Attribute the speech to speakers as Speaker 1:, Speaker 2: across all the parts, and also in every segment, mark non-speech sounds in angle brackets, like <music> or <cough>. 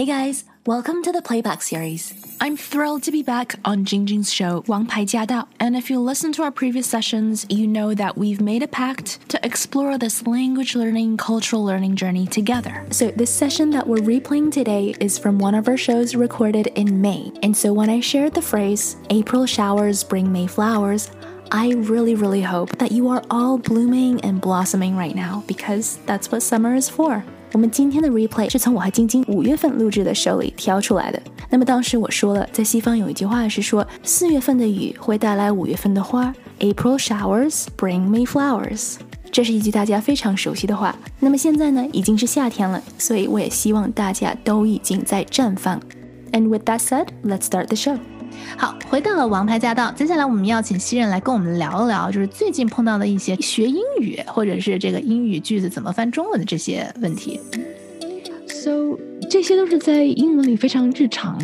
Speaker 1: Hey guys, welcome to the playback series.
Speaker 2: I'm thrilled to be back on Jingjing's show, Wang Pai Jia Dao. And if you listen to our previous sessions, you know that we've made a pact to explore this language learning, cultural learning journey together.
Speaker 1: So, this session that we're replaying today is from one of our shows recorded in May. And so, when I shared the phrase, April showers bring May flowers, I really, really hope that you are all blooming and blossoming right now because that's what summer is for. 我们今天的 replay 是从我和晶晶五月份录制的 show 里挑出来的。那么当时我说了，在西方有一句话是说，四月份的雨会带来五月份的花，April showers bring May flowers。这是一句大家非常熟悉的话。那么现在呢，已经是夏天了，所以我也希望大家都已经在绽放。And with that said, let's start the show.
Speaker 2: 好，回到了王牌驾到，接下来我们要请西人来跟我们聊一聊，就是最近碰到的一些学英语或者是这个英语句子怎么翻中文的这些问题。
Speaker 3: So 这些都是在英文里非常日常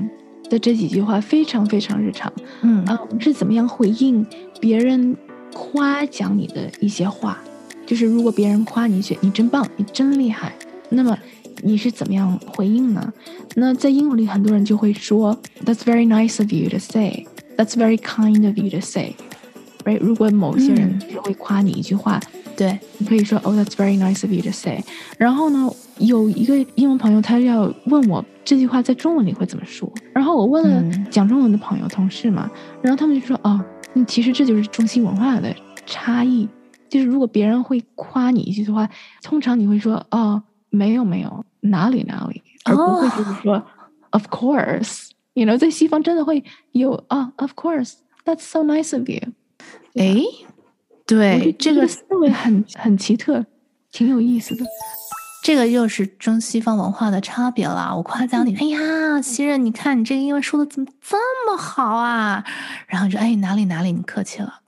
Speaker 3: 的这几句话，非常非常日常。
Speaker 2: 嗯
Speaker 3: 啊，我们是怎么样回应别人夸奖你的一些话？就是如果别人夸你一句“你真棒，你真厉害”，那么你是怎么样回应呢？那在英文里，很多人就会说 "That's very nice of you to say." "That's very kind of you to say." Right？如果某些人只会夸你一句话，
Speaker 2: 对，
Speaker 3: 你可以说 "Oh, that's very nice of you to say." 然后呢，有一个英文朋友，他要问我这句话在中文里会怎么说。然后我问了讲中文的朋友、同事嘛，然后他们就说：“哦，其实这就是中西文化的差异。就是如果别人会夸你一句的话，通常你会说：‘哦，没有没有，哪里哪里’，而不会就是说 ‘Of course’。You know，在西方真的会有啊，‘Of course, that's so nice of you’。
Speaker 2: 哎，对，
Speaker 3: 这个思维很很奇特，挺有意思的。”
Speaker 2: 这个又是中西方文化的差别了。我夸奖你，哎呀，西任，你看你这个英文说的怎么这么好啊？然后说，哎，哪里哪里，你客气了。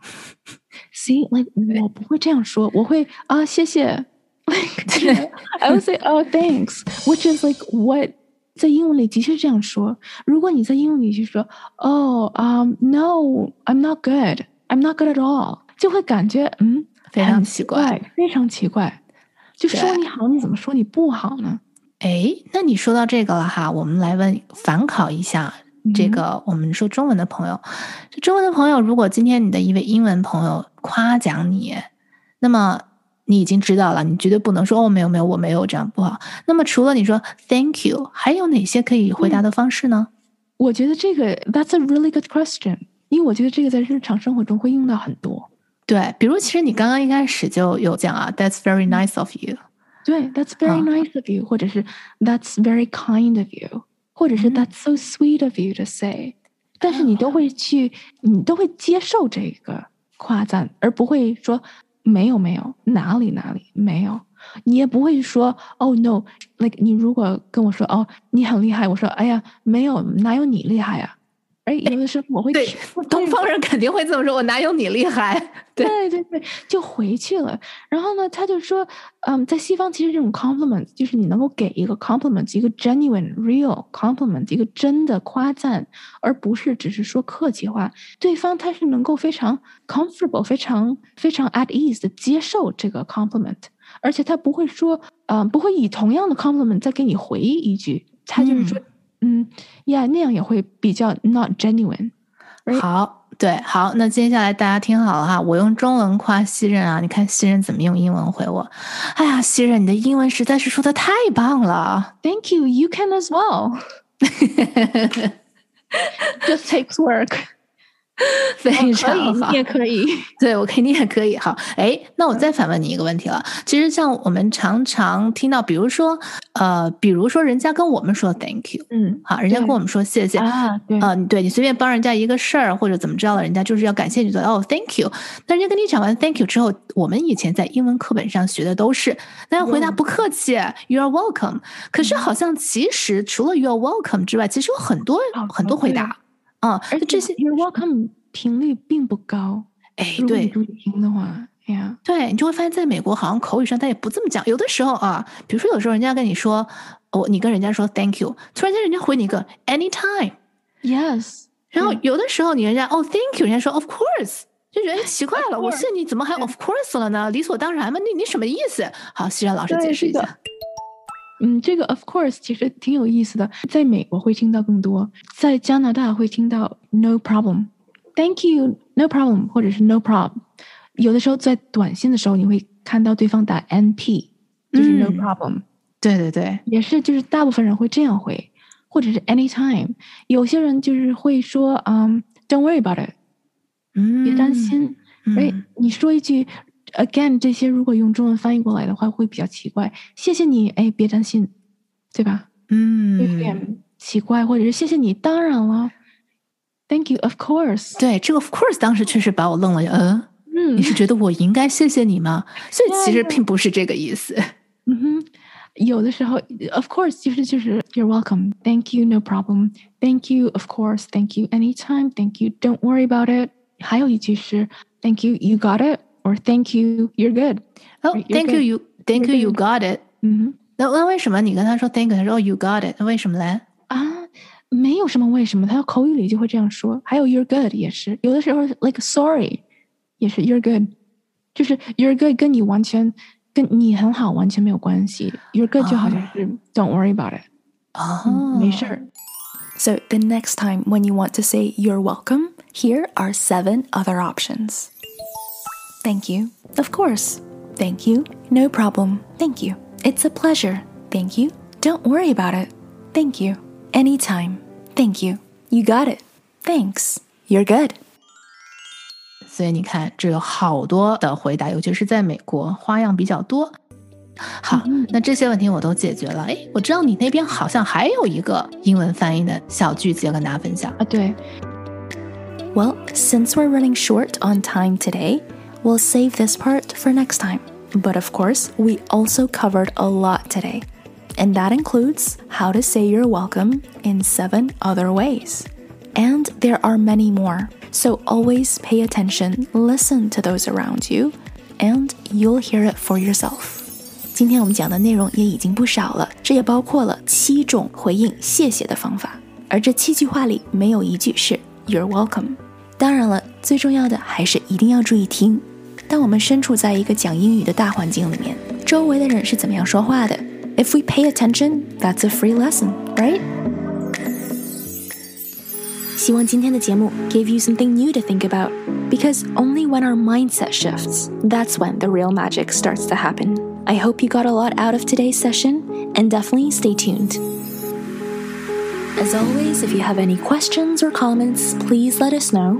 Speaker 3: See, like 我不会这样说，我会啊，谢谢。Like <laughs> I would say, oh, thanks, which is like what 在英文里的确这样说。如果你在英文里去说，Oh, um, no, I'm not good, I'm not good at all，就会感觉嗯
Speaker 2: 非常奇
Speaker 3: 怪，非常奇怪。就说你好，你怎么说你不好呢？
Speaker 2: 哎，那你说到这个了哈，我们来问反考一下这个我们说中文的朋友。这中文的朋友，如果今天你的一位英文朋友夸奖你，那么你已经知道了，你绝对不能说哦，没有没有，我没有这样不好。那么除了你说 Thank you，还有哪些可以回答的方式呢？
Speaker 3: 我觉得这个 That's a really good question，因为我觉得这个在日常生活中会用到很多。
Speaker 2: 对，比如其实你刚刚一开始就有讲啊，That's very nice of you。
Speaker 3: 对，That's very nice of you，或者是 That's very kind of you，或者是 That's so sweet of you to say。但是你都会去，你都会接受这个夸赞，而不会说没有没有，哪里哪里没有。你也不会说 Oh no，那个你如果跟我说哦你很厉害，我说哎呀没有，哪有你厉害呀？哎，有的时候我会
Speaker 2: 对东方人肯定会这么说，我哪有你厉害？
Speaker 3: 对对对，就回去了。然后呢，他就说，嗯，在西方其实这种 compliment 就是你能够给一个 compliment，一个 genuine real compliment，一个真的夸赞，而不是只是说客气话。对方他是能够非常 comfortable，非常非常 at ease 的接受这个 compliment，而且他不会说，嗯，不会以同样的 compliment 再给你回一句，他就是说。嗯呀，那样也会比较 not genuine。
Speaker 2: 好，对，好，那接下来大家听好了哈，我用中文夸西任啊，你看西任怎么用英文回我？哎呀，西任，你的英文实在是说的太棒了
Speaker 3: ！Thank you, you can as well. <laughs> Just takes work. <laughs>
Speaker 2: 非常
Speaker 3: 好，你也可以，<laughs>
Speaker 2: 对我肯定也可以。好，哎，那我再反问你一个问题了。其实像我们常常听到，比如说，呃，比如说人家跟我们说 “thank you”，
Speaker 3: 嗯，
Speaker 2: 好，人家跟我们说谢谢
Speaker 3: 啊，对，
Speaker 2: 呃，对你随便帮人家一个事儿或者怎么着了，人家就是要感谢你，说哦，thank you。那人家跟你讲完 thank you 之后，我们以前在英文课本上学的都是，那要回答不客气，you are welcome。可是好像其实除了 you are welcome 之外，其实有很多很多回答。啊，
Speaker 3: 而且
Speaker 2: 这些
Speaker 3: you're welcome 频率并不高，
Speaker 2: 哎，对，
Speaker 3: 注意听的话，哎呀，
Speaker 2: 对你就会发现，在美国好像口语上他也不这么讲。有的时候啊，比如说有时候人家跟你说，哦，你跟人家说 thank you，突然间人家回你一个 anytime，yes，然后有的时候你人家哦 thank you，人家说 of course，就觉得奇怪了，我是你怎么还 of course 了呢？理所当然吗？你你什么意思？好，西然老师解释一下。
Speaker 3: 嗯，这个 of course 其实挺有意思的，在美国会听到更多，在加拿大会听到 no problem，thank you，no problem，或者是 no problem。有的时候在短信的时候，你会看到对方打 NP，就是 no
Speaker 2: 嗯
Speaker 3: problem，、
Speaker 2: 对对对，
Speaker 3: 也是就是大部分人会这样回，或者是 anytime。有些人就是会说，嗯、d o n t worry about it，
Speaker 2: 嗯，
Speaker 3: 别担心。哎、
Speaker 2: 嗯
Speaker 3: 你说一句 again，这些如果用中文翻译过来的话，会比较奇怪。谢谢你，哎，别担心，对吧？有
Speaker 2: 嗯，
Speaker 3: 点奇怪，或者是谢谢你，当然了，Thank you，of course。
Speaker 2: 对，这个 of course 当时确实把我愣了，嗯，
Speaker 3: 嗯
Speaker 2: 你是觉得我应该谢谢你吗？所以其实
Speaker 3: 对
Speaker 2: 并不是这个意思。
Speaker 3: 嗯哼，有的时候，of course，<laughs> 就是就是 You're welcome，Thank you，no problem，Thank you，of course，Thank you，anytime，Thank you，don't worry about it。还有一句是 Thank you，you got it，or Thank you，you're good。
Speaker 2: 哦
Speaker 3: You're
Speaker 2: ，Thank you,
Speaker 3: good.
Speaker 2: you, Thank you,
Speaker 3: You're
Speaker 2: you
Speaker 3: good.
Speaker 2: got it。
Speaker 3: 嗯
Speaker 2: 那那为什么你跟他说 Thank you，他说哦 You got it？那为什么嘞？
Speaker 3: 哼啊，没有什么为什么，他口语里就会这样说。还有 You're good 也是，有的时候 like sorry 也是 You're good，就是 You're good 跟你完全跟你很好完全没有关系。You're good 就好像是 Don't worry about it，
Speaker 2: 哦
Speaker 3: 嗯，没事儿。
Speaker 1: So, the next time when you want to say you're welcome, here are seven other options. Thank you. Of course. Thank you. No problem. Thank you. It's a pleasure. Thank you. Don't worry about it. Thank you. Anytime. Thank you. You got it. Thanks. You're good.
Speaker 2: 所以你看，这有好多的回答，尤其是在美国，花样比较多。好，那这些问题我都解决了。哎，我知道你那边好像还有一个英文翻译的小句子要跟大家分享。
Speaker 3: 啊，对，
Speaker 1: Well, since we're running short on time today, we'll save this part for next time. But of course, we also covered a lot today. And that includes how to say you're welcome in seven other ways. And there are many more. So always pay attention, listen to those around you, and you'll hear it for yourself. 今天我们讲的内容也已经不少了，这也包括了七种回应谢谢的方法，而这七句话里没有一句是 "You're welcome"。当然了，最重要的还是一定要注意听。 当我们身处在一个讲英语的大环境里面，周围的人是怎么样说话的？If we pay attention, that's a free lesson, right? 希望今天的节目 gave you something new to think about. Because only when our mindset shifts, that's when the real magic starts to happen. I hope you got a lot out of today's session, and definitely stay tuned. As always, if you have any questions or comments, please let us know.